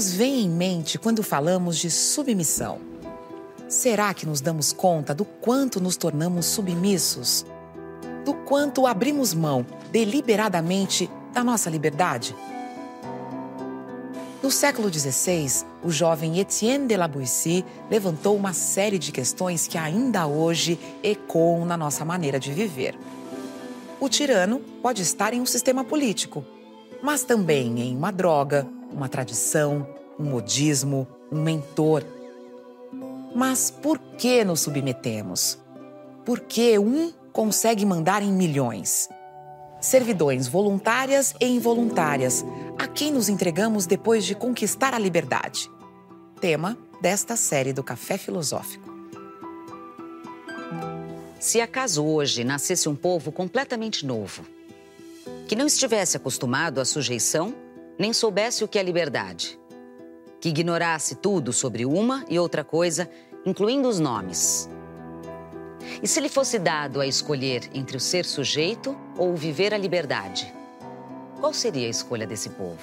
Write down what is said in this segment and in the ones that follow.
nos vem em mente quando falamos de submissão? Será que nos damos conta do quanto nos tornamos submissos? Do quanto abrimos mão deliberadamente da nossa liberdade? No século XVI, o jovem Etienne de la Boétie levantou uma série de questões que ainda hoje ecoam na nossa maneira de viver. O tirano pode estar em um sistema político, mas também em uma droga, uma tradição, um modismo, um mentor. Mas por que nos submetemos? Por que um consegue mandar em milhões? Servidões voluntárias e involuntárias, a quem nos entregamos depois de conquistar a liberdade. Tema desta série do Café Filosófico. Se acaso hoje nascesse um povo completamente novo, que não estivesse acostumado à sujeição, nem soubesse o que é liberdade, que ignorasse tudo sobre uma e outra coisa, incluindo os nomes. E se lhe fosse dado a escolher entre o ser sujeito ou viver a liberdade, qual seria a escolha desse povo?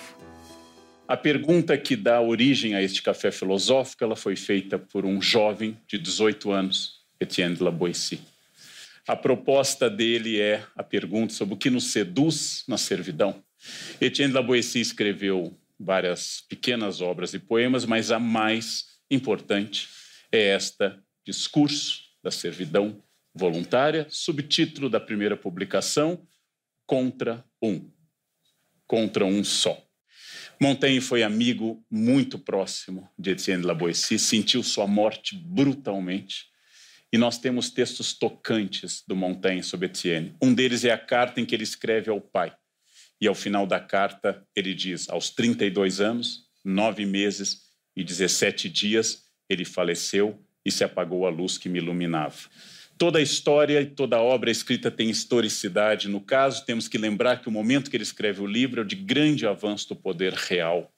A pergunta que dá origem a este café filosófico ela foi feita por um jovem de 18 anos, Etienne de la Boétie. A proposta dele é a pergunta sobre o que nos seduz na servidão. Etienne de la Boétie escreveu várias pequenas obras e poemas, mas a mais importante é esta Discurso da Servidão Voluntária, subtítulo da primeira publicação, Contra um. Contra um só. Montaigne foi amigo muito próximo de Etienne de la Boétie, sentiu sua morte brutalmente e nós temos textos tocantes do Montaigne sobre Etienne. Um deles é a carta em que ele escreve ao pai. E ao final da carta, ele diz: aos 32 anos, nove meses e 17 dias, ele faleceu e se apagou a luz que me iluminava. Toda a história e toda a obra escrita tem historicidade. No caso, temos que lembrar que o momento que ele escreve o livro é de grande avanço do poder real.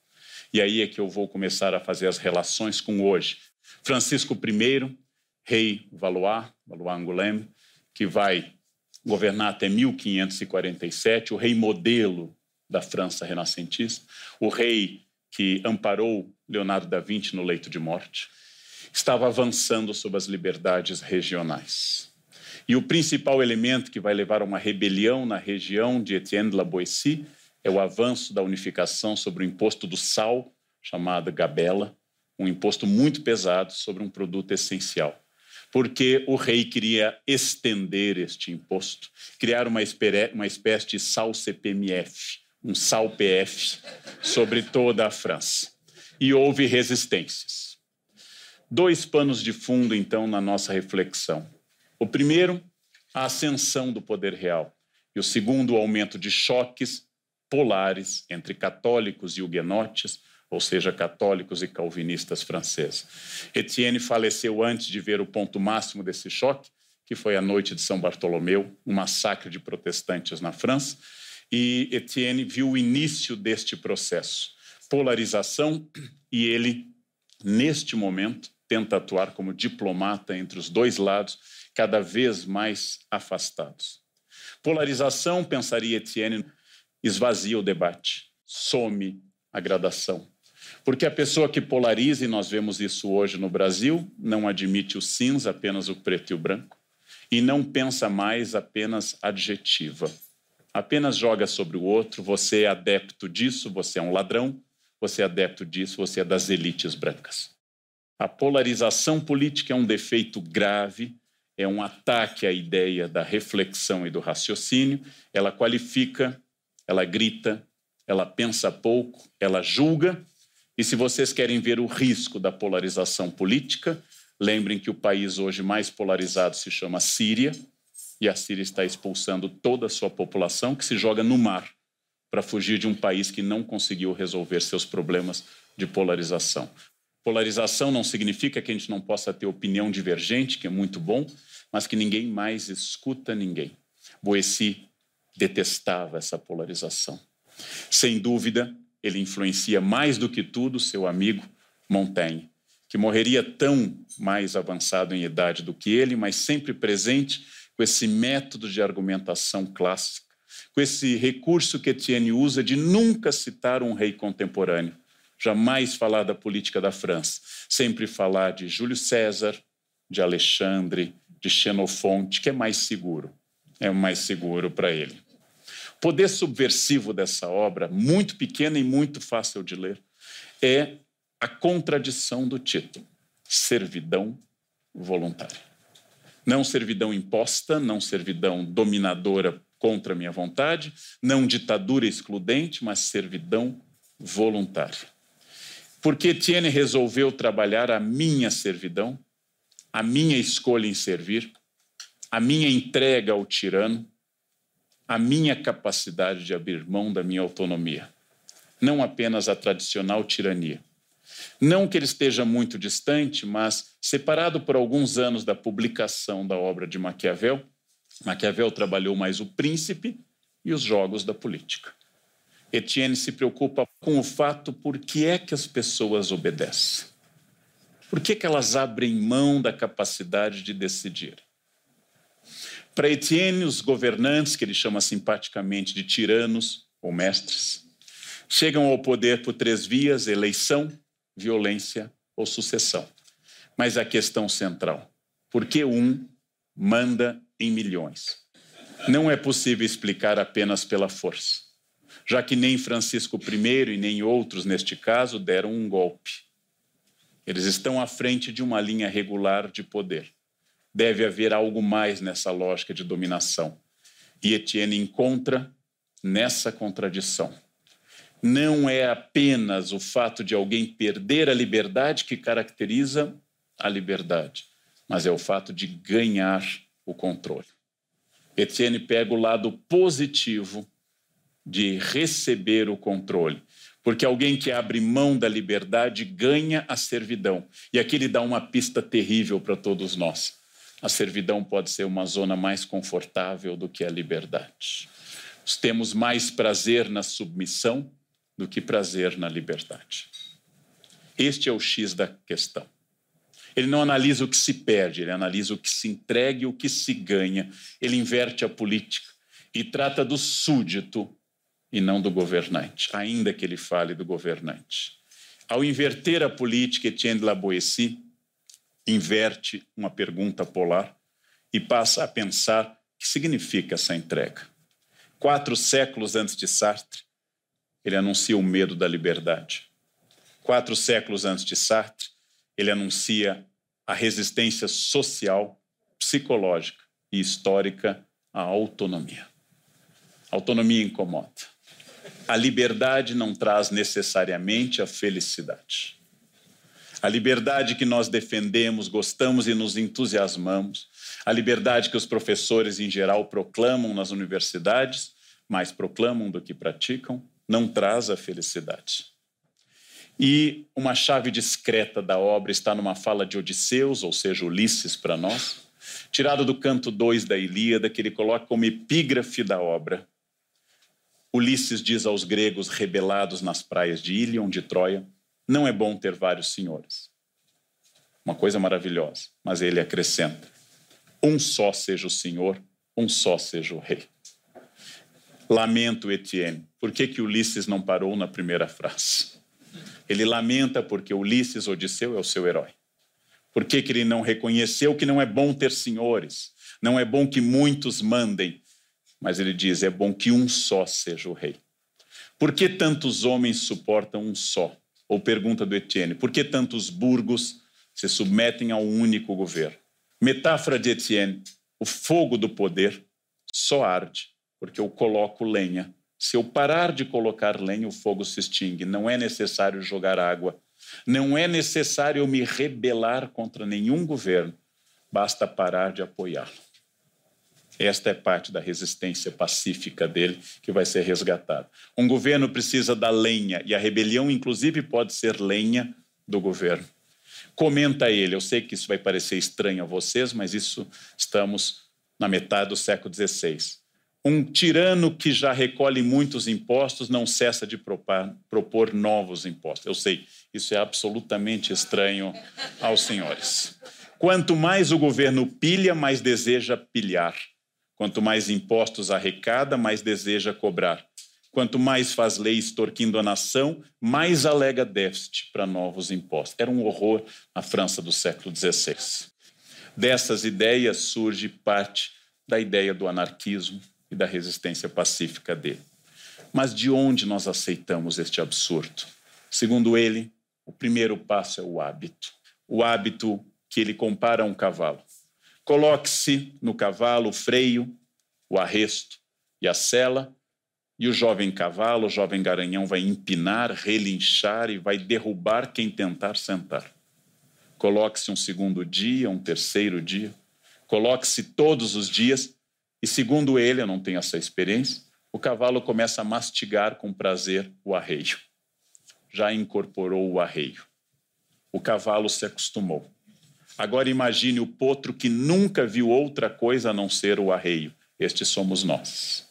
E aí é que eu vou começar a fazer as relações com hoje. Francisco I rei Valois, Valois Angoulême, que vai governar até 1547, o rei modelo da França renascentista, o rei que amparou Leonardo da Vinci no leito de morte, estava avançando sobre as liberdades regionais. E o principal elemento que vai levar a uma rebelião na região de Etienne de la Boétie é o avanço da unificação sobre o imposto do sal, chamado gabela, um imposto muito pesado sobre um produto essencial porque o rei queria estender este imposto, criar uma, uma espécie de sal CPMF, um sal PF, sobre toda a França. E houve resistências. Dois panos de fundo, então, na nossa reflexão. O primeiro, a ascensão do poder real. E o segundo, o aumento de choques polares entre católicos e huguenotes, ou seja, católicos e calvinistas franceses. Etienne faleceu antes de ver o ponto máximo desse choque, que foi a noite de São Bartolomeu, um massacre de protestantes na França, e Etienne viu o início deste processo, polarização, e ele, neste momento, tenta atuar como diplomata entre os dois lados, cada vez mais afastados. Polarização, pensaria Etienne, esvazia o debate, some a gradação. Porque a pessoa que polariza, e nós vemos isso hoje no Brasil, não admite o cinza, apenas o preto e o branco, e não pensa mais apenas adjetiva. Apenas joga sobre o outro, você é adepto disso, você é um ladrão, você é adepto disso, você é das elites brancas. A polarização política é um defeito grave, é um ataque à ideia da reflexão e do raciocínio, ela qualifica, ela grita, ela pensa pouco, ela julga e se vocês querem ver o risco da polarização política, lembrem que o país hoje mais polarizado se chama Síria, e a Síria está expulsando toda a sua população, que se joga no mar para fugir de um país que não conseguiu resolver seus problemas de polarização. Polarização não significa que a gente não possa ter opinião divergente, que é muito bom, mas que ninguém mais escuta ninguém. Boeci detestava essa polarização. Sem dúvida, ele influencia mais do que tudo seu amigo Montaigne, que morreria tão mais avançado em idade do que ele, mas sempre presente com esse método de argumentação clássica, com esse recurso que Etienne usa de nunca citar um rei contemporâneo, jamais falar da política da França, sempre falar de Júlio César, de Alexandre, de Xenofonte, que é mais seguro, é mais seguro para ele. Poder subversivo dessa obra, muito pequena e muito fácil de ler, é a contradição do título: servidão voluntária. Não servidão imposta, não servidão dominadora contra minha vontade, não ditadura excludente, mas servidão voluntária. Porque Etienne resolveu trabalhar a minha servidão, a minha escolha em servir, a minha entrega ao tirano, a minha capacidade de abrir mão da minha autonomia, não apenas a tradicional tirania. Não que ele esteja muito distante, mas separado por alguns anos da publicação da obra de Maquiavel, Maquiavel trabalhou mais o príncipe e os jogos da política. Etienne se preocupa com o fato por que é que as pessoas obedecem. Por que, que elas abrem mão da capacidade de decidir? Para Etienne, os governantes, que ele chama simpaticamente de tiranos ou mestres, chegam ao poder por três vias: eleição, violência ou sucessão. Mas a questão central: por que um manda em milhões? Não é possível explicar apenas pela força, já que nem Francisco I e nem outros, neste caso, deram um golpe. Eles estão à frente de uma linha regular de poder. Deve haver algo mais nessa lógica de dominação. E Etienne encontra nessa contradição. Não é apenas o fato de alguém perder a liberdade que caracteriza a liberdade, mas é o fato de ganhar o controle. Etienne pega o lado positivo de receber o controle porque alguém que abre mão da liberdade ganha a servidão. E aqui ele dá uma pista terrível para todos nós. A servidão pode ser uma zona mais confortável do que a liberdade. Temos mais prazer na submissão do que prazer na liberdade. Este é o X da questão. Ele não analisa o que se perde, ele analisa o que se entrega e o que se ganha. Ele inverte a política e trata do súdito e não do governante, ainda que ele fale do governante. Ao inverter a política, Etienne de la Boétie inverte uma pergunta polar e passa a pensar o que significa essa entrega. Quatro séculos antes de Sartre, ele anuncia o medo da liberdade. Quatro séculos antes de Sartre, ele anuncia a resistência social, psicológica e histórica à autonomia. A autonomia incomoda a liberdade não traz necessariamente a felicidade. A liberdade que nós defendemos, gostamos e nos entusiasmamos, a liberdade que os professores em geral proclamam nas universidades, mais proclamam do que praticam, não traz a felicidade. E uma chave discreta da obra está numa fala de Odisseus, ou seja, Ulisses para nós, tirado do canto 2 da Ilíada, que ele coloca como epígrafe da obra. Ulisses diz aos gregos rebelados nas praias de Ilion, de Troia: não é bom ter vários senhores. Uma coisa maravilhosa, mas ele acrescenta: um só seja o senhor, um só seja o rei. Lamento, Etienne. Por que, que Ulisses não parou na primeira frase? Ele lamenta porque Ulisses, Odisseu, é o seu herói. Por que, que ele não reconheceu que não é bom ter senhores? Não é bom que muitos mandem, mas ele diz: é bom que um só seja o rei. Por que tantos homens suportam um só? Ou pergunta do Etienne: por que tantos burgos se submetem a um único governo? Metáfora de Etienne: o fogo do poder só arde porque eu coloco lenha. Se eu parar de colocar lenha, o fogo se extingue. Não é necessário jogar água. Não é necessário eu me rebelar contra nenhum governo. Basta parar de apoiá-lo. Esta é parte da resistência pacífica dele que vai ser resgatada. Um governo precisa da lenha, e a rebelião, inclusive, pode ser lenha do governo. Comenta ele, eu sei que isso vai parecer estranho a vocês, mas isso estamos na metade do século XVI. Um tirano que já recolhe muitos impostos não cessa de propor, propor novos impostos. Eu sei, isso é absolutamente estranho aos senhores. Quanto mais o governo pilha, mais deseja pilhar. Quanto mais impostos arrecada, mais deseja cobrar. Quanto mais faz lei extorquindo a nação, mais alega déficit para novos impostos. Era um horror na França do século XVI. Dessas ideias surge parte da ideia do anarquismo e da resistência pacífica dele. Mas de onde nós aceitamos este absurdo? Segundo ele, o primeiro passo é o hábito. O hábito que ele compara a um cavalo. Coloque-se no cavalo o freio, o arresto e a sela, e o jovem cavalo, o jovem garanhão vai empinar, relinchar e vai derrubar quem tentar sentar. Coloque-se um segundo dia, um terceiro dia, coloque-se todos os dias, e segundo ele, eu não tenho essa experiência, o cavalo começa a mastigar com prazer o arreio. Já incorporou o arreio. O cavalo se acostumou. Agora imagine o potro que nunca viu outra coisa a não ser o arreio. Este somos nós.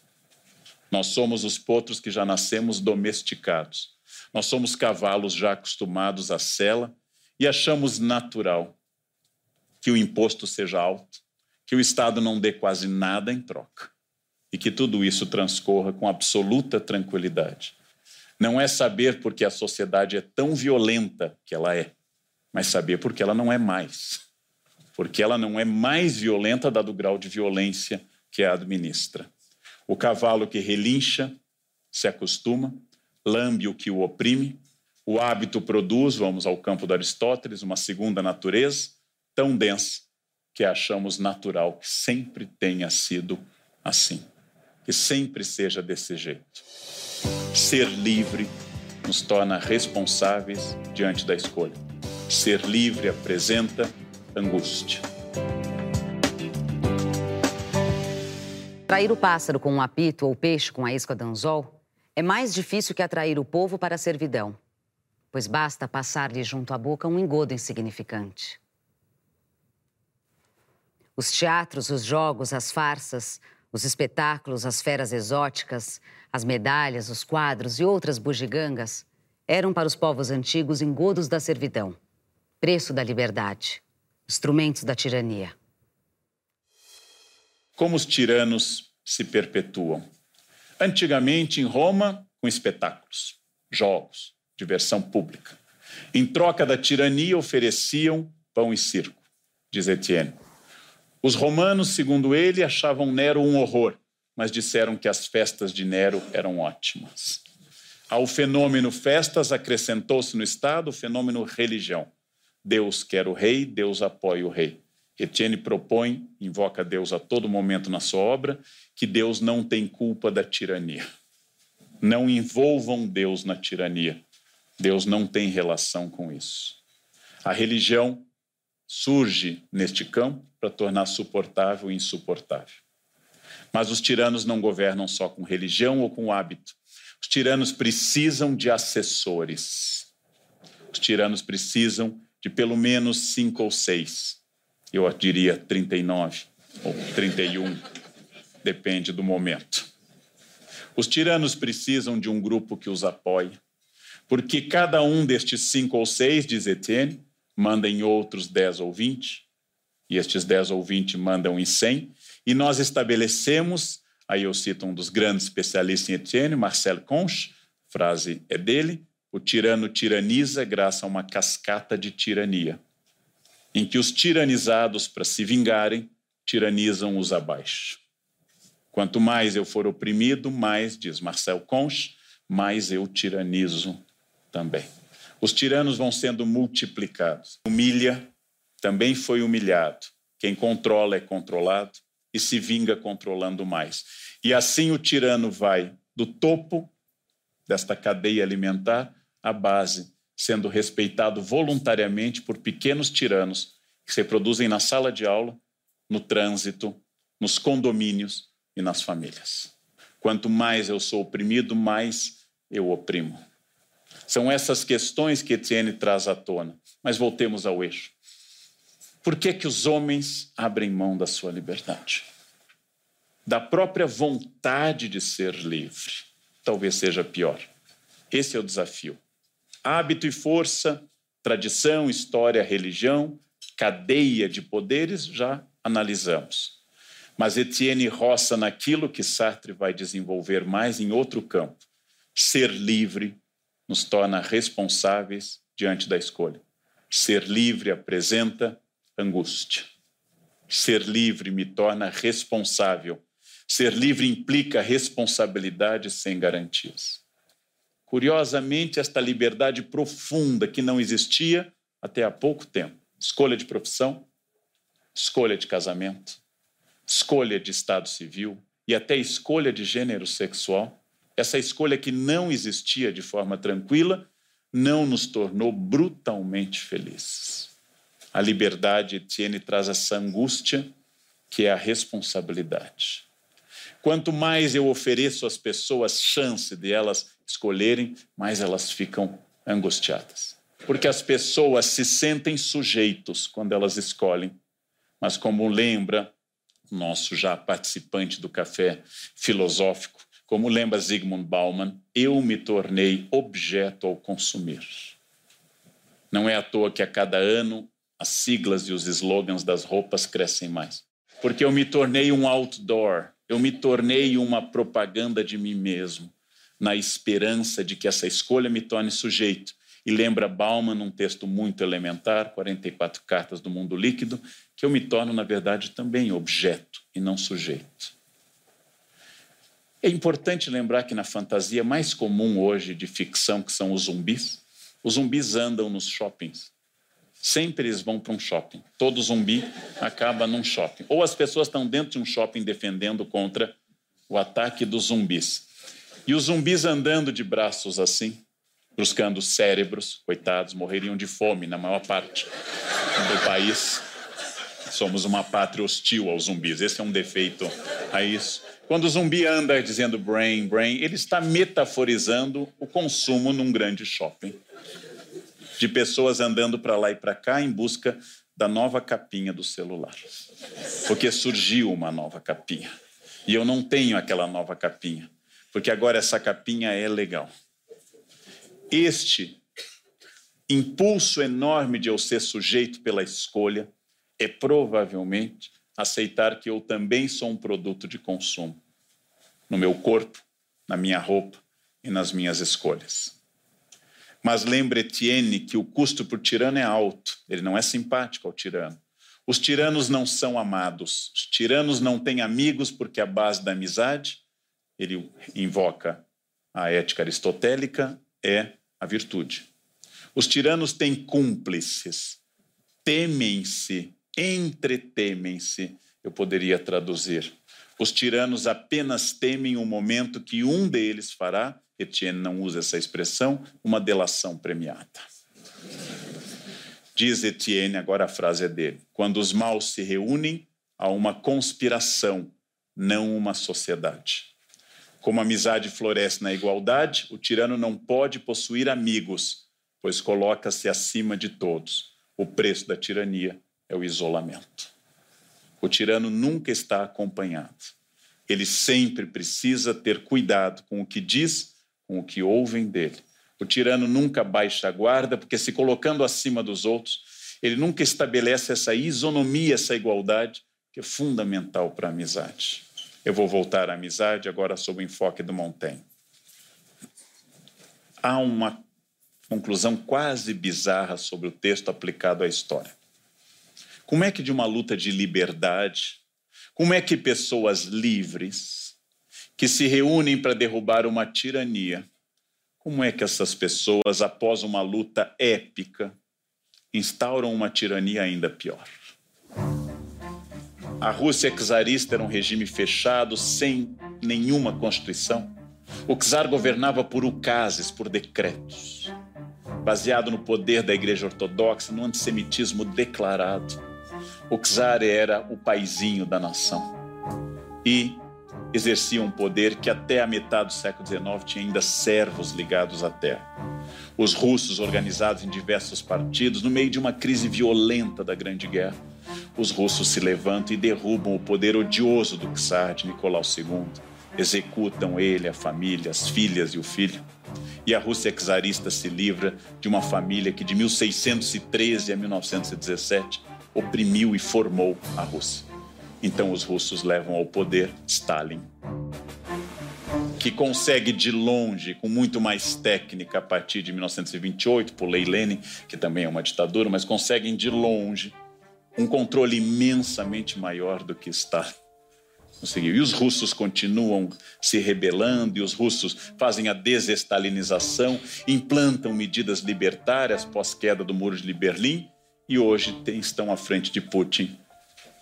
Nós somos os potros que já nascemos domesticados. Nós somos cavalos já acostumados à sela e achamos natural que o imposto seja alto, que o Estado não dê quase nada em troca e que tudo isso transcorra com absoluta tranquilidade. Não é saber porque a sociedade é tão violenta que ela é, mas saber porque ela não é mais. Porque ela não é mais violenta, dado o grau de violência que a administra. O cavalo que relincha se acostuma, lambe o que o oprime, o hábito produz, vamos ao campo de Aristóteles, uma segunda natureza tão densa que achamos natural que sempre tenha sido assim, que sempre seja desse jeito. Ser livre nos torna responsáveis diante da escolha. Ser livre apresenta angústia. Trair o pássaro com um apito ou o peixe com a isca de anzol é mais difícil que atrair o povo para a servidão pois basta passar-lhe junto à boca um engodo insignificante. Os teatros, os jogos, as farsas, os espetáculos, as feras exóticas, as medalhas, os quadros e outras bugigangas eram para os povos antigos engodos da servidão, preço da liberdade, instrumentos da tirania. Como os tiranos se perpetuam? Antigamente, em Roma, com espetáculos, jogos, diversão pública. Em troca da tirania, ofereciam pão e circo, diz Etienne. Os romanos, segundo ele, achavam Nero um horror, mas disseram que as festas de Nero eram ótimas. Ao fenômeno festas acrescentou-se no Estado o fenômeno religião. Deus quer o rei, Deus apoia o rei. Etienne propõe, invoca Deus a todo momento na sua obra, que Deus não tem culpa da tirania. Não envolvam Deus na tirania. Deus não tem relação com isso. A religião surge neste campo para tornar suportável o insuportável. Mas os tiranos não governam só com religião ou com hábito. Os tiranos precisam de assessores. Os tiranos precisam de pelo menos cinco ou seis. Eu diria 39 ou 31, depende do momento. Os tiranos precisam de um grupo que os apoie porque cada um destes cinco ou seis, diz Etienne, manda em outros dez ou vinte, e estes dez ou vinte mandam em cem, e nós estabelecemos, aí eu cito um dos grandes especialistas em Etienne, Marcel Conche, frase é dele, o tirano tiraniza graças a uma cascata de tirania, em que os tiranizados, para se vingarem, tiranizam os abaixo. Quanto mais eu for oprimido, mais, diz Marcel Conche, mais eu tiranizo também. Os tiranos vão sendo multiplicados. Humilha, também foi humilhado. Quem controla é controlado e se vinga controlando mais. E assim o tirano vai do topo desta cadeia alimentar à base, sendo respeitado voluntariamente por pequenos tiranos que se produzem na sala de aula, no trânsito, nos condomínios e nas famílias. Quanto mais eu sou oprimido, mais eu oprimo. São essas questões que Etienne traz à tona. Mas voltemos ao eixo. Por que, que os homens abrem mão da sua liberdade? Da própria vontade de ser livre. Talvez seja pior. Esse é o desafio. Hábito e força, tradição, história, religião, cadeia de poderes, já analisamos. Mas Etienne roça naquilo que Sartre vai desenvolver mais em outro campo, Ser livre nos torna responsáveis diante da escolha. Ser livre apresenta angústia. Ser livre me torna responsável. Ser livre implica responsabilidade sem garantias. Curiosamente, esta liberdade profunda que não existia até há pouco tempo escolha de profissão, escolha de casamento, escolha de estado civil e até escolha de gênero sexual essa escolha que não existia de forma tranquila não nos tornou brutalmente felizes. A liberdade, Etienne, traz essa angústia que é a responsabilidade. Quanto mais eu ofereço às pessoas chance de elas escolherem, mais elas ficam angustiadas. Porque as pessoas se sentem sujeitos quando elas escolhem. Mas, como lembra nosso já participante do café filosófico, como lembra Zygmunt Bauman, eu me tornei objeto ao consumir. Não é à toa que a cada ano as siglas e os slogans das roupas crescem mais. Porque eu me tornei um outdoor, eu me tornei uma propaganda de mim mesmo, na esperança de que essa escolha me torne sujeito. E lembra Bauman, num texto muito elementar, 44 Cartas do Mundo Líquido, que eu me torno, na verdade, também objeto e não sujeito. É importante lembrar que na fantasia mais comum hoje de ficção, que são os zumbis, os zumbis andam nos shoppings. Sempre eles vão para um shopping. Todo zumbi acaba num shopping. Ou as pessoas estão dentro de um shopping defendendo contra o ataque dos zumbis. E os zumbis andando de braços assim, buscando cérebros, coitados, morreriam de fome na maior parte do país. Somos uma pátria hostil aos zumbis. Esse é um defeito a isso. Quando o zumbi anda dizendo brain, brain, ele está metaforizando o consumo num grande shopping de pessoas andando para lá e para cá em busca da nova capinha do celular. Porque surgiu uma nova capinha. E eu não tenho aquela nova capinha, porque agora essa capinha é legal. Este impulso enorme de eu ser sujeito pela escolha é provavelmente aceitar que eu também sou um produto de consumo no meu corpo, na minha roupa e nas minhas escolhas. Mas lembre, Etienne, que o custo por tirano é alto, ele não é simpático ao tirano. Os tiranos não são amados, os tiranos não têm amigos porque a base da amizade, ele invoca a ética aristotélica, é a virtude. Os tiranos têm cúmplices, temem-se, entretemem-se, eu poderia traduzir. Os tiranos apenas temem o momento que um deles fará Etienne não usa essa expressão, uma delação premiada. Diz Etienne, agora a frase é dele: quando os maus se reúnem, há uma conspiração, não uma sociedade. Como a amizade floresce na igualdade, o tirano não pode possuir amigos, pois coloca-se acima de todos. O preço da tirania é o isolamento. O tirano nunca está acompanhado. Ele sempre precisa ter cuidado com o que diz com o que ouvem dele. O tirano nunca baixa a guarda, porque se colocando acima dos outros, ele nunca estabelece essa isonomia, essa igualdade, que é fundamental para a amizade. Eu vou voltar à amizade agora sob o enfoque do Montaigne. Há uma conclusão quase bizarra sobre o texto aplicado à história. Como é que de uma luta de liberdade, como é que pessoas livres, que se reúnem para derrubar uma tirania. Como é que essas pessoas, após uma luta épica, instauram uma tirania ainda pior? A Rússia czarista era um regime fechado, sem nenhuma constituição. O czar governava por ucases, por decretos, baseado no poder da Igreja Ortodoxa, no antissemitismo declarado. O czar era o paizinho da nação. E exercia um poder que até a metade do século XIX tinha ainda servos ligados à terra. Os russos, organizados em diversos partidos, no meio de uma crise violenta da Grande Guerra, os russos se levantam e derrubam o poder odioso do czar de Nicolau II. Executam ele, a família, as filhas e o filho. E a Rússia czarista se livra de uma família que de 1613 a 1917 oprimiu e formou a Rússia. Então os russos levam ao poder Stalin, que consegue de longe, com muito mais técnica a partir de 1928, por Lei Lenin, que também é uma ditadura, mas conseguem de longe um controle imensamente maior do que Stalin conseguiu. E os russos continuam se rebelando, e os russos fazem a desestalinização, implantam medidas libertárias pós-queda do Muro de Berlim, e hoje tem, estão à frente de Putin,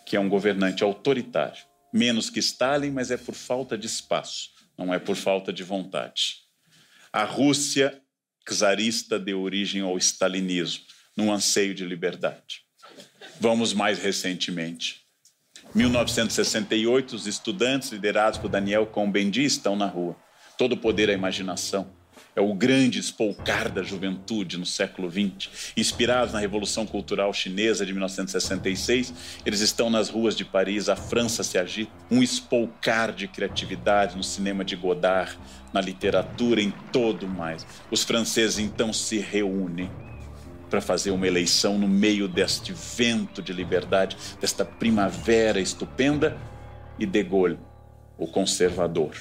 que é um governante autoritário. Menos que Stalin, mas é por falta de espaço, não é por falta de vontade. A Rússia czarista deu origem ao stalinismo, num anseio de liberdade. Vamos mais recentemente 1968, os estudantes liderados por Daniel Cohn-Bendit estão na rua. Todo o poder à imaginação. É o grande espolcar da juventude no século XX. Inspirados na Revolução Cultural Chinesa de 1966, eles estão nas ruas de Paris, a França se agita. Um espolcar de criatividade no cinema de Godard, na literatura, em todo mais. Os franceses então se reúnem para fazer uma eleição no meio deste vento de liberdade, desta primavera estupenda, e De Gaulle, o conservador,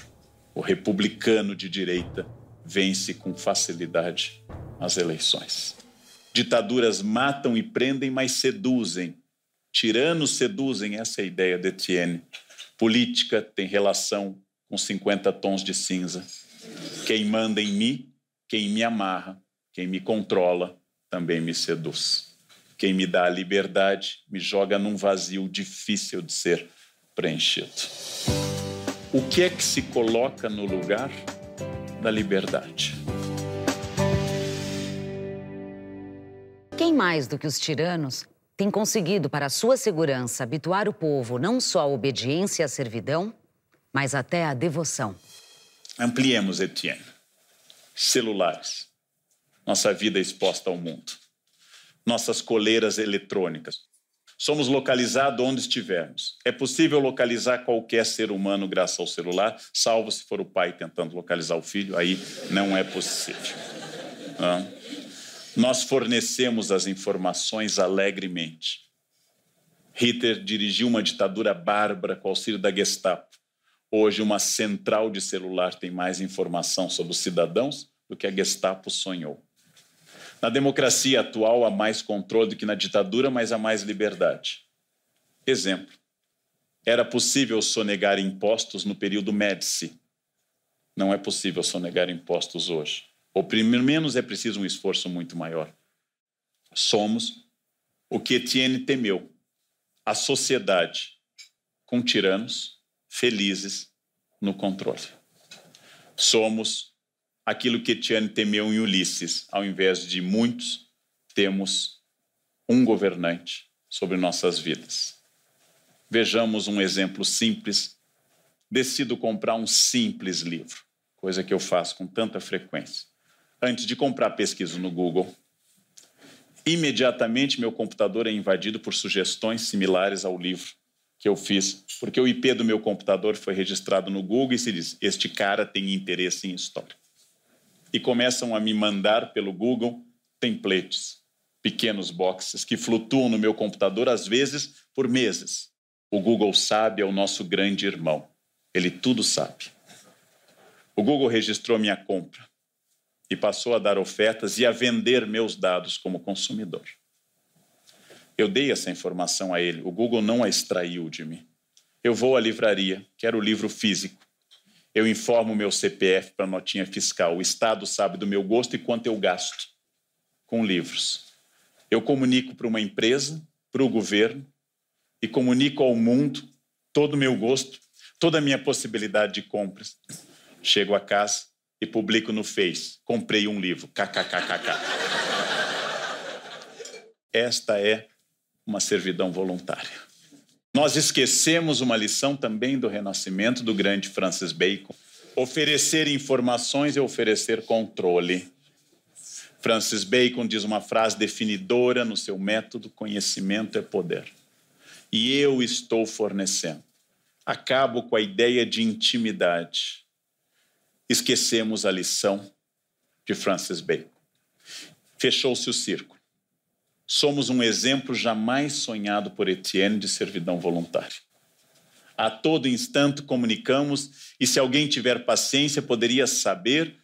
o republicano de direita, vence com facilidade as eleições. Ditaduras matam e prendem, mas seduzem. Tiranos seduzem, essa é a ideia de Etienne. Política tem relação com 50 tons de cinza. Quem manda em mim, quem me amarra, quem me controla, também me seduz. Quem me dá a liberdade me joga num vazio difícil de ser preenchido. O que é que se coloca no lugar da liberdade? Quem mais do que os tiranos tem conseguido, para a sua segurança, habituar o povo não só à obediência e à servidão, mas até à devoção? Ampliemos, Etienne. Celulares nossa vida exposta ao mundo. Nossas coleiras eletrônicas. Somos localizados onde estivermos. É possível localizar qualquer ser humano graças ao celular, salvo se for o pai tentando localizar o filho, aí não é possível. Não. Nós fornecemos as informações alegremente. Hitler dirigiu uma ditadura bárbara com auxílio da Gestapo. Hoje, uma central de celular tem mais informação sobre os cidadãos do que a Gestapo sonhou. Na democracia atual há mais controle do que na ditadura, mas há mais liberdade. Exemplo: era possível sonegar impostos no período Médici. Não é possível sonegar impostos hoje. Ou pelo menos é preciso um esforço muito maior. Somos o que Etienne temeu: a sociedade com tiranos felizes no controle. Somos aquilo que Etienne temeu em Ulisses. Ao invés de muitos, temos um governante sobre nossas vidas. Vejamos um exemplo simples. Decido comprar um simples livro, coisa que eu faço com tanta frequência. Antes de comprar, pesquiso no Google. Imediatamente, meu computador é invadido por sugestões similares ao livro que eu fiz, porque o IP do meu computador foi registrado no Google e se diz: este cara tem interesse em história e começam a me mandar pelo Google templates, pequenos boxes que flutuam no meu computador, às vezes por meses. O Google sabe, é o nosso grande irmão. Ele tudo sabe. O Google registrou minha compra e passou a dar ofertas e a vender meus dados como consumidor. Eu dei essa informação a ele, o Google não a extraiu de mim. Eu vou à livraria, quero o livro físico. Eu informo o meu CPF para notinha fiscal. O Estado sabe do meu gosto e quanto eu gasto com livros. Eu comunico para uma empresa, para o governo e comunico ao mundo todo o meu gosto, toda a minha possibilidade de compras. Chego a casa e publico no Face: comprei um livro. KKKKK. Esta é uma servidão voluntária. Nós esquecemos uma lição também do renascimento do grande Francis Bacon. Oferecer informações é oferecer controle. Francis Bacon diz uma frase definidora no seu método: conhecimento é poder. E eu estou fornecendo. Acabo com a ideia de intimidade. Esquecemos a lição de Francis Bacon. Fechou-se o circo. Somos um exemplo jamais sonhado por Etienne de servidão voluntária. A todo instante comunicamos, e se alguém tiver paciência, poderia saber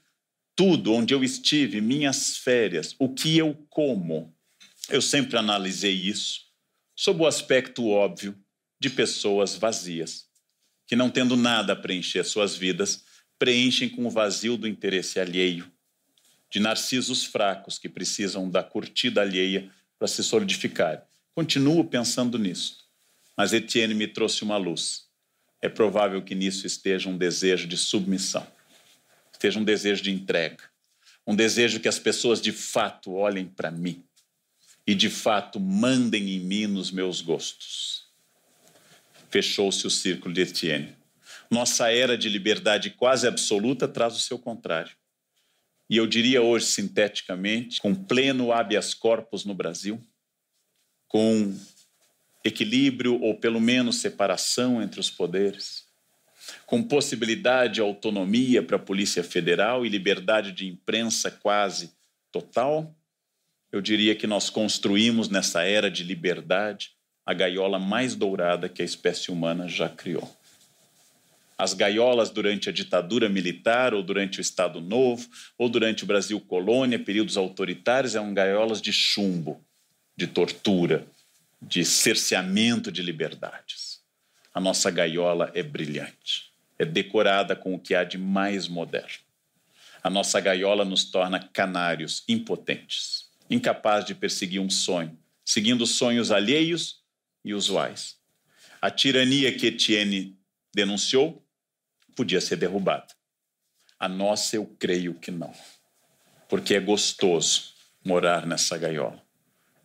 tudo onde eu estive, minhas férias, o que eu como. Eu sempre analisei isso sob o aspecto óbvio de pessoas vazias, que não tendo nada a preencher suas vidas, preenchem com o vazio do interesse alheio, de narcisos fracos que precisam da curtida alheia para se solidificar. Continuo pensando nisso, mas Etienne me trouxe uma luz. É provável que nisso esteja um desejo de submissão, esteja um desejo de entrega, um desejo que as pessoas de fato olhem para mim e de fato mandem em mim nos meus gostos. Fechou-se o círculo de Etienne. Nossa era de liberdade quase absoluta traz o seu contrário. E eu diria hoje, sinteticamente, com pleno habeas corpus no Brasil, com equilíbrio ou pelo menos separação entre os poderes, com possibilidade de autonomia para a Polícia Federal e liberdade de imprensa quase total, eu diria que nós construímos nessa era de liberdade a gaiola mais dourada que a espécie humana já criou. As gaiolas durante a ditadura militar, ou durante o Estado Novo, ou durante o Brasil colônia, períodos autoritários, eram gaiolas de chumbo, de tortura, de cerceamento de liberdades. A nossa gaiola é brilhante, é decorada com o que há de mais moderno. A nossa gaiola nos torna canários impotentes, incapazes de perseguir um sonho, seguindo sonhos alheios e usuais. A tirania que Etienne denunciou podia ser derrubada. A nossa, eu creio que não. Porque é gostoso morar nessa gaiola.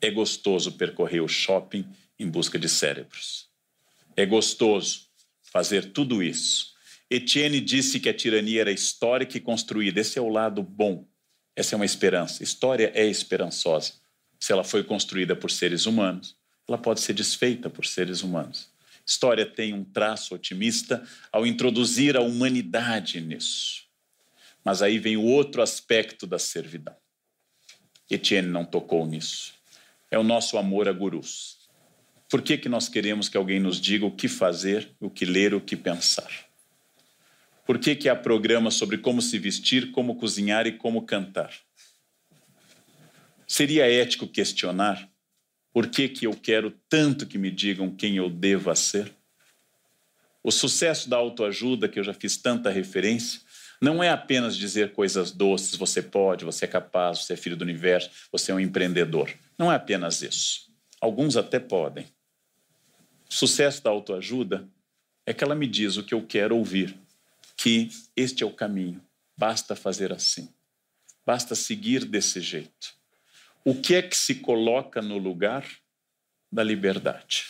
É gostoso percorrer o shopping em busca de cérebros. É gostoso fazer tudo isso. Etienne disse que a tirania era histórica e construída. Esse é o lado bom. Essa é uma esperança. História é esperançosa. Se ela foi construída por seres humanos, ela pode ser desfeita por seres humanos. História tem um traço otimista ao introduzir a humanidade nisso. Mas aí vem o outro aspecto da servidão. Etienne não tocou nisso é o nosso amor a gurus. Por que, que nós queremos que alguém nos diga o que fazer, o que ler, o que pensar? Por que, que há programas sobre como se vestir, como cozinhar e como cantar? Seria ético questionar por que, que eu quero tanto que me digam quem eu devo ser? O sucesso da autoajuda, que eu já fiz tanta referência, não é apenas dizer coisas doces, você pode, você é capaz, você é filho do universo, você é um empreendedor. Não é apenas isso. Alguns até podem. O sucesso da autoajuda é que ela me diz o que eu quero ouvir, que este é o caminho, basta fazer assim, basta seguir desse jeito. O que é que se coloca no lugar da liberdade?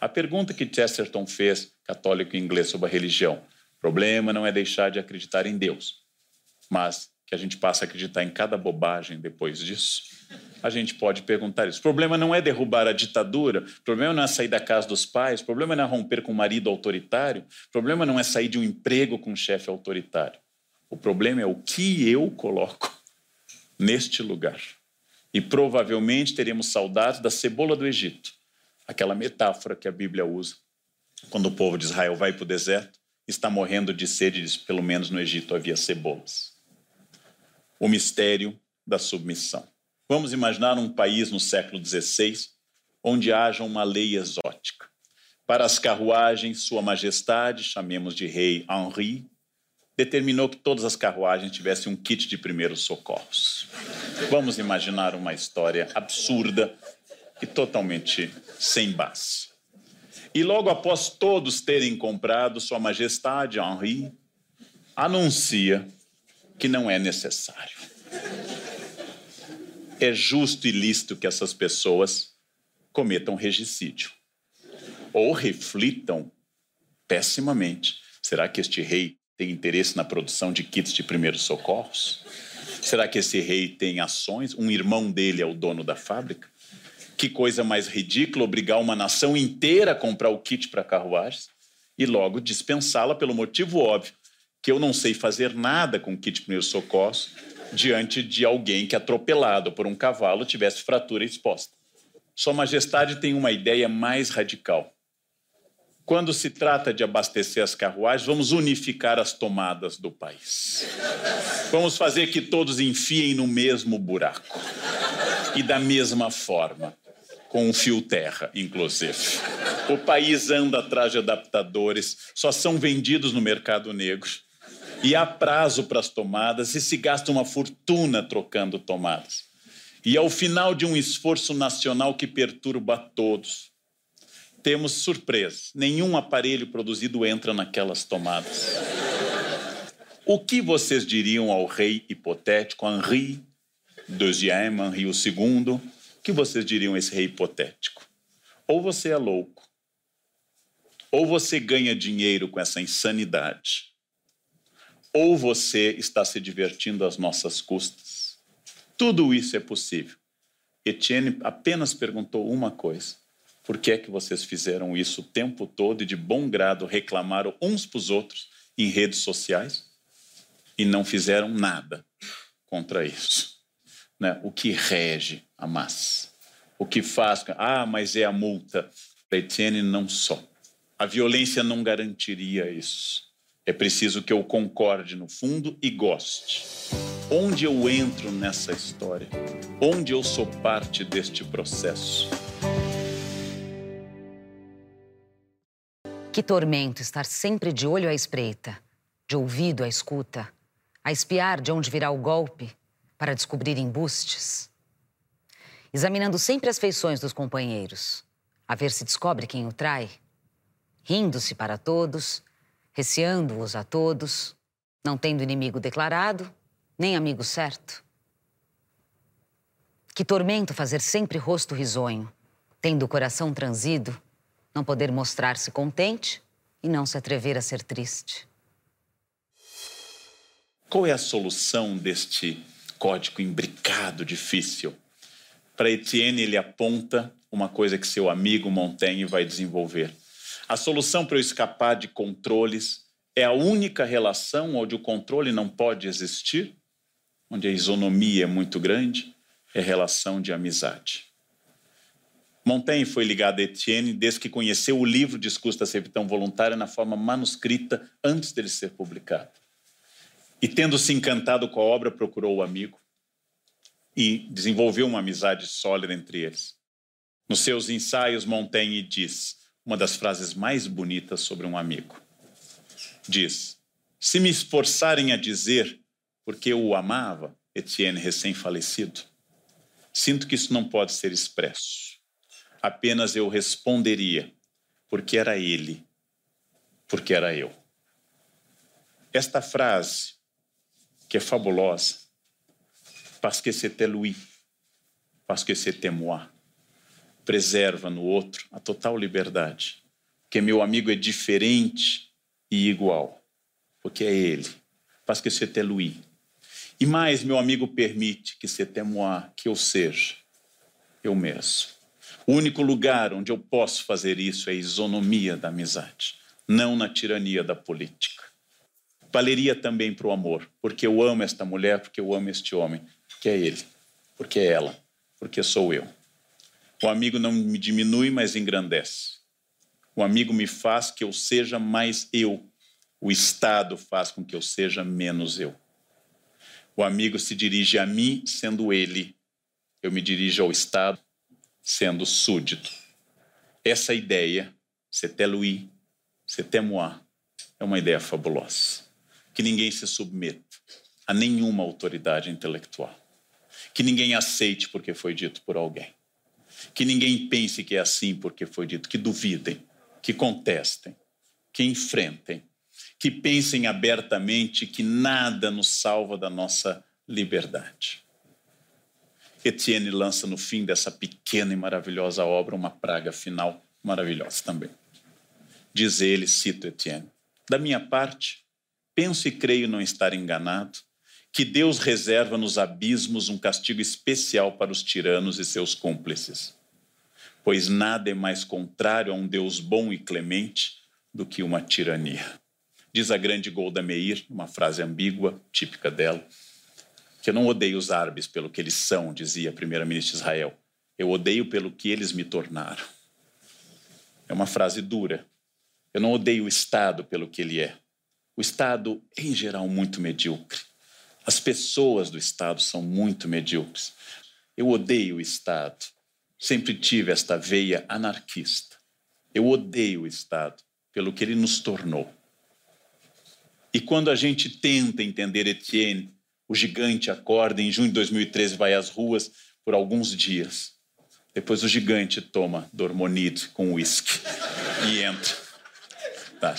A pergunta que Chesterton fez, católico inglês, sobre a religião, problema não é deixar de acreditar em Deus, mas que a gente passa a acreditar em cada bobagem depois disso a gente pode perguntar isso. O problema não é derrubar a ditadura, o problema não é sair da casa dos pais, o problema não é romper com um marido autoritário, o problema não é sair de um emprego com um chefe autoritário. O problema é o que eu coloco neste lugar. E provavelmente teremos saudades da cebola do Egito, aquela metáfora que a Bíblia usa quando o povo de Israel vai para o deserto, está morrendo de sede, diz, pelo menos no Egito havia cebolas. O mistério da submissão. Vamos imaginar um país no século XVI onde haja uma lei exótica. Para as carruagens, Sua Majestade, chamemos de Rei Henri, determinou que todas as carruagens tivessem um kit de primeiros socorros. Vamos imaginar uma história absurda e totalmente sem base. E logo após todos terem comprado, Sua Majestade Henri anuncia que não é necessário é justo e lícito que essas pessoas cometam regicídio ou reflitam pessimamente. Será que este rei tem interesse na produção de kits de primeiros socorros? Será que esse rei tem ações? Um irmão dele é o dono da fábrica? Que coisa mais ridícula obrigar uma nação inteira a comprar o kit para carruagens e logo dispensá-la pelo motivo óbvio que eu não sei fazer nada com kit de primeiros socorros diante de alguém que, atropelado por um cavalo, tivesse fratura exposta. Sua Majestade tem uma ideia mais radical. Quando se trata de abastecer as carruagens, vamos unificar as tomadas do país. Vamos fazer que todos enfiem no mesmo buraco e da mesma forma, com um fio terra, inclusive. O país anda atrás de adaptadores, só são vendidos no mercado negro. E há prazo para as tomadas e se gasta uma fortuna trocando tomadas. E ao final de um esforço nacional que perturba todos, temos surpresa: nenhum aparelho produzido entra naquelas tomadas. O que vocês diriam ao rei hipotético Henri II, Henri II? O que vocês diriam a esse rei hipotético? Ou você é louco, ou você ganha dinheiro com essa insanidade, ou você está se divertindo às nossas custas. Tudo isso é possível. Etienne apenas perguntou uma coisa: por que é que vocês fizeram isso o tempo todo e de bom grado reclamaram uns para os outros em redes sociais e não fizeram nada contra isso? Né? O que rege a massa? O que faz? Ah, mas é a multa. Para Etienne, não só. A violência não garantiria isso. É preciso que eu concorde no fundo e goste. Onde eu entro nessa história? Onde eu sou parte deste processo? Que tormento estar sempre de olho à espreita, de ouvido à escuta, a espiar de onde virá o golpe para descobrir embustes. Examinando sempre as feições dos companheiros, a ver se descobre quem o trai, rindo-se para todos, receando-os a todos, não tendo inimigo declarado, nem amigo certo. Que tormento fazer sempre rosto risonho, tendo o coração transido, não poder mostrar-se contente e não se atrever a ser triste. Qual é a solução deste código imbricado, difícil? Para Etienne, ele aponta uma coisa que seu amigo Montaigne vai desenvolver. A solução para eu escapar de controles é a única relação onde o controle não pode existir? onde a isonomia é muito grande, é relação de amizade. Montaigne foi ligado a Etienne desde que conheceu o livro Discurso da Servidão Voluntária na forma manuscrita antes dele ser publicado. E tendo se encantado com a obra, procurou o amigo e desenvolveu uma amizade sólida entre eles. Nos seus ensaios, Montaigne diz uma das frases mais bonitas sobre um amigo. Diz: Se me esforçarem a dizer porque eu o amava, Etienne recém-falecido. Sinto que isso não pode ser expresso. Apenas eu responderia, porque era ele, porque era eu. Esta frase, que é fabulosa, parce que c'était lui, parce que c'était moi, preserva no outro a total liberdade, que meu amigo é diferente e igual, porque é ele, parce que c'était lui, e mais, meu amigo permite que se temoa que eu seja eu mesmo. O único lugar onde eu posso fazer isso é a isonomia da amizade, não na tirania da política. Valeria também para o amor, porque eu amo esta mulher, porque eu amo este homem, que é ele, porque é ela, porque sou eu. O amigo não me diminui, mas engrandece. O amigo me faz que eu seja mais eu. O Estado faz com que eu seja menos eu. O amigo se dirige a mim sendo ele. Eu me dirijo ao Estado sendo súdito. Essa ideia, c'était lui, c'était moi, é uma ideia fabulosa. Que ninguém se submeta a nenhuma autoridade intelectual. Que ninguém aceite porque foi dito por alguém. Que ninguém pense que é assim porque foi dito. Que duvidem, que contestem, que enfrentem que pensem abertamente que nada nos salva da nossa liberdade. Etienne lança no fim dessa pequena e maravilhosa obra uma praga final maravilhosa também. Diz ele, cito Etienne: Da minha parte, penso e creio não estar enganado, que Deus reserva nos abismos um castigo especial para os tiranos e seus cúmplices. Pois nada é mais contrário a um Deus bom e clemente do que uma tirania. Diz a grande Golda Meir, uma frase ambígua, típica dela, que eu não odeio os árabes pelo que eles são, dizia a primeira-ministra de Israel. Eu odeio pelo que eles me tornaram. É uma frase dura, Eu não odeio o Estado pelo que ele é. O Estado, em geral, muito medíocre. As pessoas do Estado são muito medíocres. Eu odeio o Estado. Sempre tive esta veia anarquista. Eu odeio o Estado pelo que ele nos tornou. E quando a gente tenta entender Etienne, o gigante acorda em junho de 2013 vai às ruas por alguns dias. Depois o gigante toma dormonide com uísque e entra. Tá.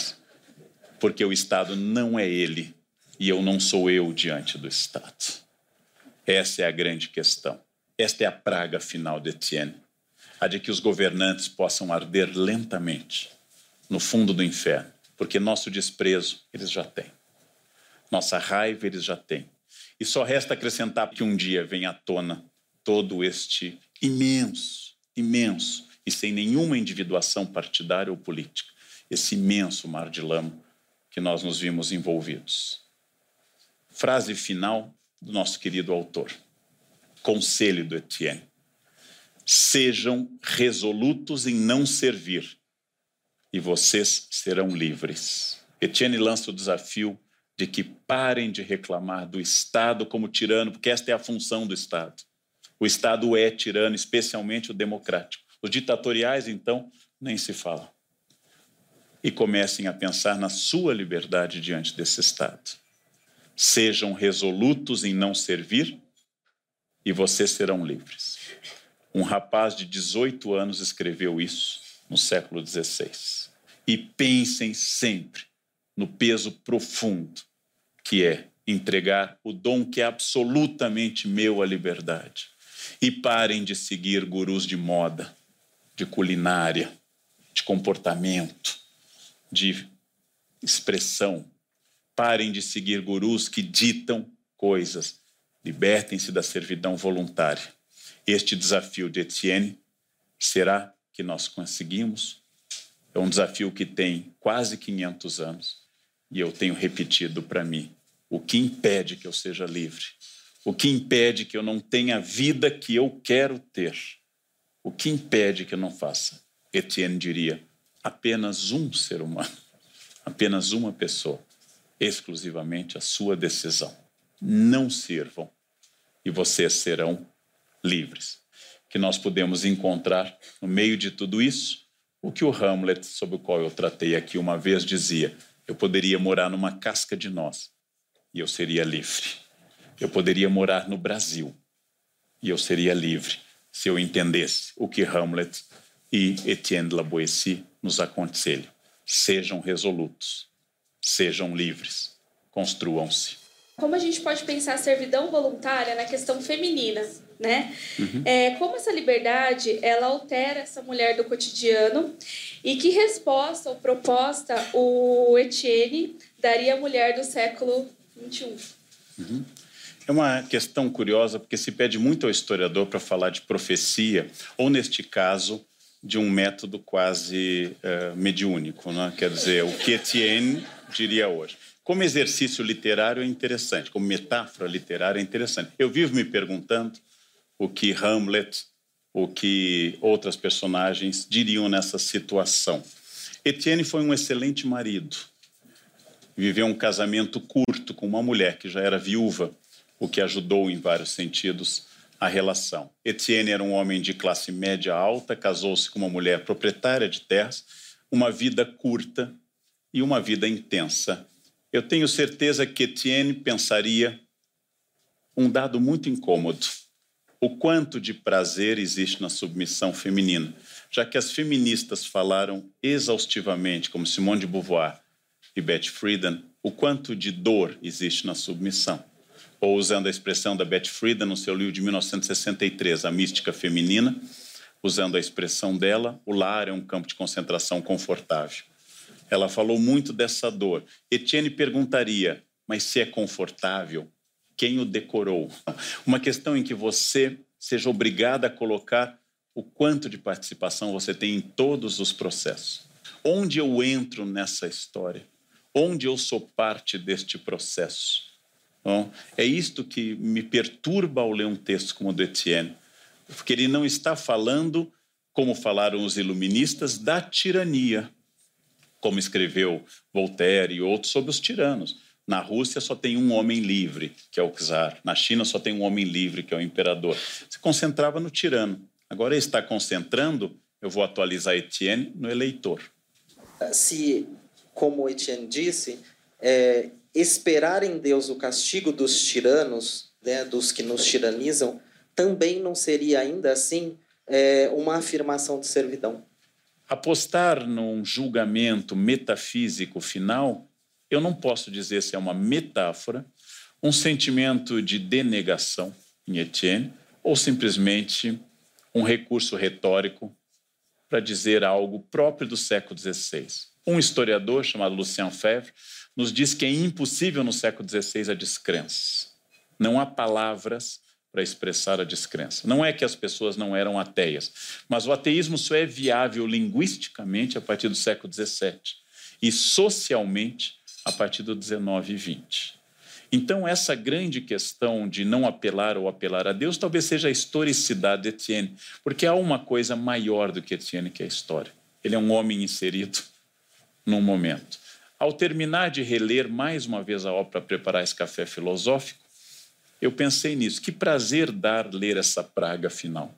Porque o Estado não é ele e eu não sou eu diante do Estado. Essa é a grande questão. Esta é a praga final de Etienne. A de que os governantes possam arder lentamente no fundo do inferno, porque nosso desprezo eles já têm. Nossa raiva eles já têm. E só resta acrescentar que um dia vem à tona todo este imenso, imenso, e sem nenhuma individuação partidária ou política, esse imenso mar de lama que nós nos vimos envolvidos. Frase final do nosso querido autor. Conselho do Etienne. Sejam resolutos em não servir, e vocês serão livres. Etienne lança o desafio de que parem de reclamar do Estado como tirano, porque esta é a função do Estado. O Estado é tirano, especialmente o democrático. Os ditatoriais, então, nem se fala. E comecem a pensar na sua liberdade diante desse Estado. Sejam resolutos em não servir e vocês serão livres. Um rapaz de 18 anos escreveu isso no século XVI. E pensem sempre no peso profundo que é entregar o dom que é absolutamente meu à liberdade. E parem de seguir gurus de moda, de culinária, de comportamento, de expressão. Parem de seguir gurus que ditam coisas. Libertem-se da servidão voluntária. Este desafio de Etienne será que nós conseguimos? É um desafio que tem quase 500 anos e eu tenho repetido para mim o que impede que eu seja livre, o que impede que eu não tenha a vida que eu quero ter, o que impede que eu não faça. Etienne diria: apenas um ser humano, apenas uma pessoa, exclusivamente a sua decisão. Não sirvam e vocês serão livres. Que nós podemos encontrar no meio de tudo isso o que o Hamlet, sobre o qual eu tratei aqui uma vez, dizia: eu poderia morar numa casca de nós e eu seria livre. Eu poderia morar no Brasil e eu seria livre se eu entendesse o que Hamlet e Etienne de la Boétie nos aconselham. Sejam resolutos, sejam livres, construam-se. Como a gente pode pensar a servidão voluntária na questão feminina, né? Uhum. É, como essa liberdade ela altera essa mulher do cotidiano e que resposta ou proposta o Etienne daria à mulher do século XXI? Uhum. É uma questão curiosa porque se pede muito ao historiador para falar de profecia ou neste caso de um método quase uh, mediúnico, né? quer dizer o que Etienne diria hoje. Como exercício literário é interessante, como metáfora literária é interessante. Eu vivo me perguntando o que Hamlet o que outras personagens diriam nessa situação. Etienne foi um excelente marido. Viveu um casamento curto com uma mulher que já era viúva, o que ajudou em vários sentidos a relação. Etienne era um homem de classe média alta, casou-se com uma mulher proprietária de terras, uma vida curta e uma vida intensa. Eu tenho certeza que Etienne pensaria um dado muito incômodo o quanto de prazer existe na submissão feminina, já que as feministas falaram exaustivamente, como Simone de Beauvoir e Betty Friedan, o quanto de dor existe na submissão. Ou usando a expressão da Betty Friedan no seu livro de 1963, A Mística Feminina, usando a expressão dela, o lar é um campo de concentração confortável. Ela falou muito dessa dor. Etienne perguntaria, mas se é confortável, quem o decorou. Uma questão em que você seja obrigado a colocar o quanto de participação você tem em todos os processos. Onde eu entro nessa história? Onde eu sou parte deste processo? Bom, é isto que me perturba ao ler um texto como o do Etienne, porque ele não está falando, como falaram os iluministas, da tirania, como escreveu Voltaire e outros sobre os tiranos. Na Rússia só tem um homem livre, que é o czar. Na China só tem um homem livre, que é o imperador. Se concentrava no tirano. Agora está concentrando, eu vou atualizar Etienne, no eleitor. Se, como Etienne disse, é, esperar em Deus o castigo dos tiranos, né, dos que nos tiranizam, também não seria ainda assim é, uma afirmação de servidão. Apostar num julgamento metafísico final, eu não posso dizer se é uma metáfora, um sentimento de denegação em Etienne, ou simplesmente um recurso retórico para dizer algo próprio do século XVI. Um historiador chamado Lucien Febvre nos diz que é impossível no século XVI a descrença. Não há palavras para expressar a descrença. Não é que as pessoas não eram ateias, mas o ateísmo só é viável linguisticamente a partir do século XVII e socialmente a partir do XIX e XX. Então, essa grande questão de não apelar ou apelar a Deus talvez seja a historicidade de Etienne, porque há uma coisa maior do que Etienne, que é a história. Ele é um homem inserido num momento. Ao terminar de reler mais uma vez a obra para preparar esse café filosófico, eu pensei nisso. Que prazer dar ler essa praga final.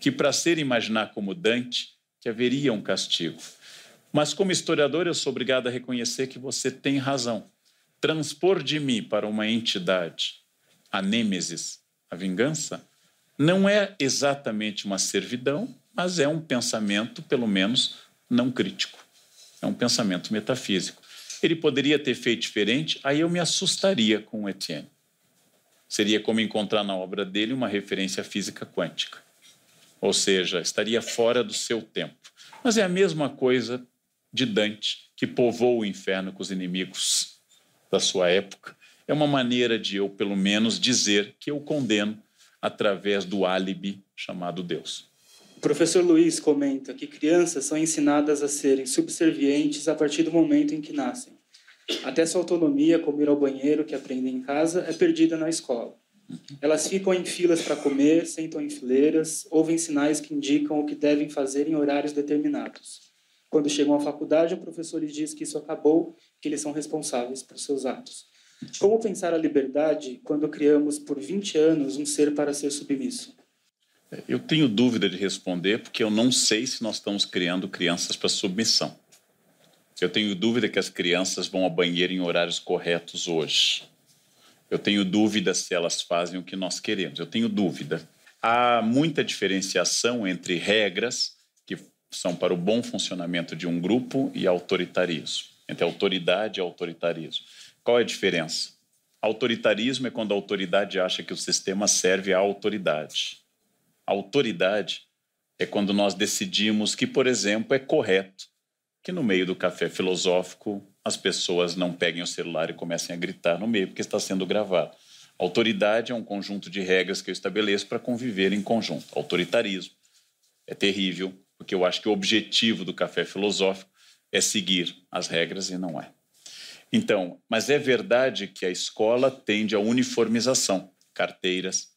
Que prazer imaginar como Dante que haveria um castigo. Mas, como historiador, eu sou obrigado a reconhecer que você tem razão. Transpor de mim para uma entidade a nêmesis, a vingança, não é exatamente uma servidão, mas é um pensamento, pelo menos, não crítico. É um pensamento metafísico. Ele poderia ter feito diferente, aí eu me assustaria com o Etienne. Seria como encontrar na obra dele uma referência física quântica. Ou seja, estaria fora do seu tempo. Mas é a mesma coisa de Dante, que povoou o inferno com os inimigos da sua época. É uma maneira de eu, pelo menos, dizer que eu condeno através do álibi chamado Deus. O professor Luiz comenta que crianças são ensinadas a serem subservientes a partir do momento em que nascem. Até sua autonomia, como ir ao banheiro que aprendem em casa, é perdida na escola. Elas ficam em filas para comer, sentam em fileiras, ouvem sinais que indicam o que devem fazer em horários determinados. Quando chegam à faculdade, o professor lhes diz que isso acabou, que eles são responsáveis por seus atos. Como pensar a liberdade quando criamos por 20 anos um ser para ser submisso? Eu tenho dúvida de responder porque eu não sei se nós estamos criando crianças para submissão. Eu tenho dúvida que as crianças vão ao banheiro em horários corretos hoje. Eu tenho dúvida se elas fazem o que nós queremos. Eu tenho dúvida. Há muita diferenciação entre regras, são para o bom funcionamento de um grupo, e autoritarismo. Entre autoridade e autoritarismo. Qual é a diferença? Autoritarismo é quando a autoridade acha que o sistema serve à autoridade. Autoridade é quando nós decidimos que, por exemplo, é correto que no meio do café filosófico as pessoas não peguem o celular e comecem a gritar no meio, porque está sendo gravado. Autoridade é um conjunto de regras que eu estabeleço para conviver em conjunto. Autoritarismo é terrível, porque eu acho que o objetivo do café filosófico é seguir as regras e não é. Então, mas é verdade que a escola tende à uniformização, carteiras,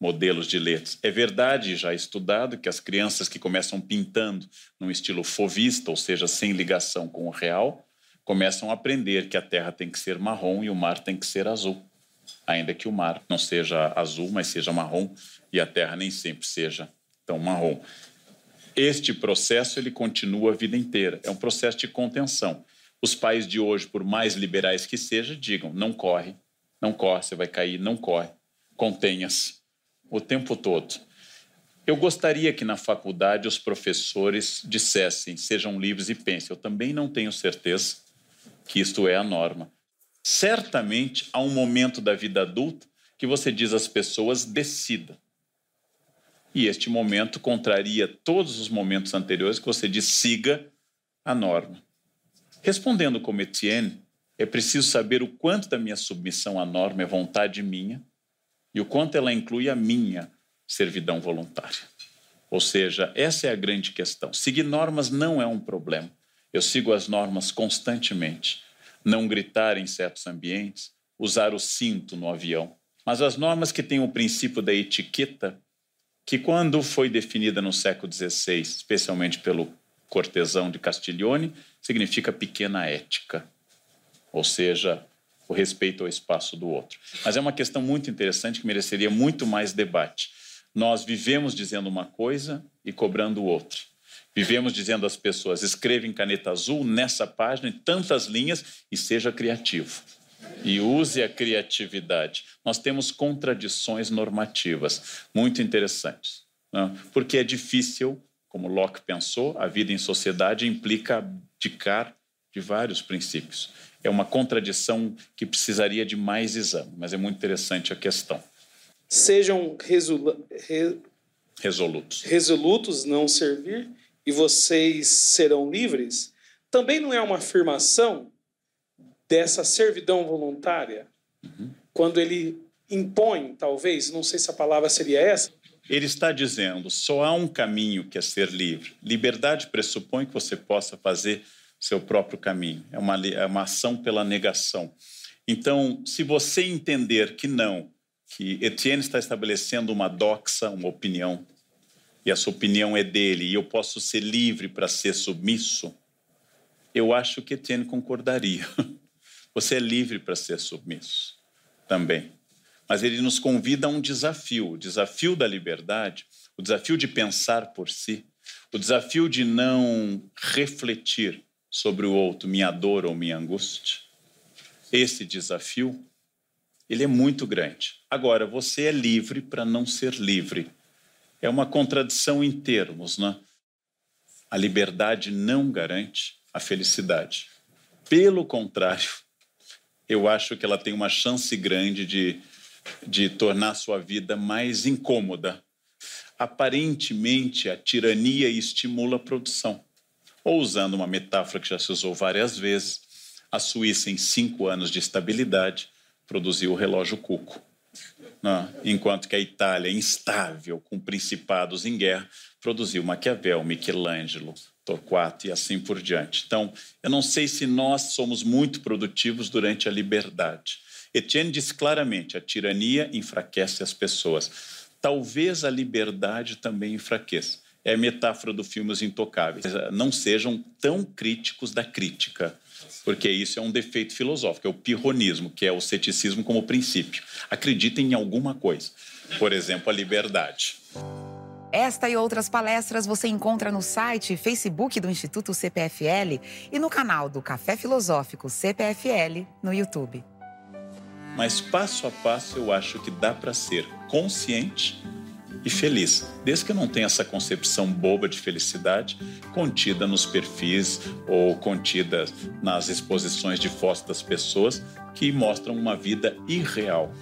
modelos de letras. É verdade, já estudado, que as crianças que começam pintando num estilo fovista, ou seja, sem ligação com o real, começam a aprender que a terra tem que ser marrom e o mar tem que ser azul. Ainda que o mar não seja azul, mas seja marrom, e a terra nem sempre seja tão marrom. Este processo ele continua a vida inteira. É um processo de contenção. Os pais de hoje, por mais liberais que sejam, digam: não corre, não corre, você vai cair, não corre, contenha-se o tempo todo. Eu gostaria que na faculdade os professores dissessem, sejam livres e pensem. Eu também não tenho certeza que isto é a norma. Certamente há um momento da vida adulta que você diz às pessoas decida. E este momento contraria todos os momentos anteriores que você diz siga a norma. Respondendo como Etienne, é preciso saber o quanto da minha submissão à norma é vontade minha e o quanto ela inclui a minha servidão voluntária. Ou seja, essa é a grande questão. Seguir normas não é um problema. Eu sigo as normas constantemente. Não gritar em certos ambientes, usar o cinto no avião. Mas as normas que têm o princípio da etiqueta, que quando foi definida no século XVI, especialmente pelo cortesão de Castiglione, significa pequena ética, ou seja, o respeito ao espaço do outro. Mas é uma questão muito interessante que mereceria muito mais debate. Nós vivemos dizendo uma coisa e cobrando outra. Vivemos dizendo às pessoas: escreva em caneta azul nessa página, em tantas linhas, e seja criativo. E use a criatividade. Nós temos contradições normativas muito interessantes. Né? Porque é difícil, como Locke pensou, a vida em sociedade implica abdicar de vários princípios. É uma contradição que precisaria de mais exame, mas é muito interessante a questão. Sejam resolu re resolutos. Resolutos não servir e vocês serão livres. Também não é uma afirmação dessa servidão voluntária? Uhum. Quando ele impõe, talvez, não sei se a palavra seria essa. Ele está dizendo: só há um caminho que é ser livre. Liberdade pressupõe que você possa fazer seu próprio caminho. É uma, é uma ação pela negação. Então, se você entender que não, que Etienne está estabelecendo uma doxa, uma opinião, e essa opinião é dele, e eu posso ser livre para ser submisso, eu acho que Etienne concordaria. Você é livre para ser submisso também. Mas ele nos convida a um desafio, o desafio da liberdade, o desafio de pensar por si, o desafio de não refletir sobre o outro, minha dor ou minha angústia. Esse desafio, ele é muito grande. Agora, você é livre para não ser livre. É uma contradição em termos, né? A liberdade não garante a felicidade. Pelo contrário, eu acho que ela tem uma chance grande de, de tornar sua vida mais incômoda. Aparentemente, a tirania estimula a produção. Ou usando uma metáfora que já se usou várias vezes, a Suíça, em cinco anos de estabilidade, produziu o relógio Cuco. Né? Enquanto que a Itália, instável, com principados em guerra, produziu Maquiavel, Michelangelo, Torquato e assim por diante. Então, eu não sei se nós somos muito produtivos durante a liberdade. Etienne diz claramente: a tirania enfraquece as pessoas. Talvez a liberdade também enfraqueça é a metáfora do filme Os Intocáveis. Não sejam tão críticos da crítica, porque isso é um defeito filosófico, é o pirronismo, que é o ceticismo como princípio. Acreditem em alguma coisa, por exemplo, a liberdade. Esta e outras palestras você encontra no site e Facebook do Instituto CPFL e no canal do Café Filosófico CPFL no YouTube. Mas passo a passo eu acho que dá para ser consciente e feliz, desde que não tenha essa concepção boba de felicidade contida nos perfis ou contida nas exposições de fotos das pessoas que mostram uma vida irreal.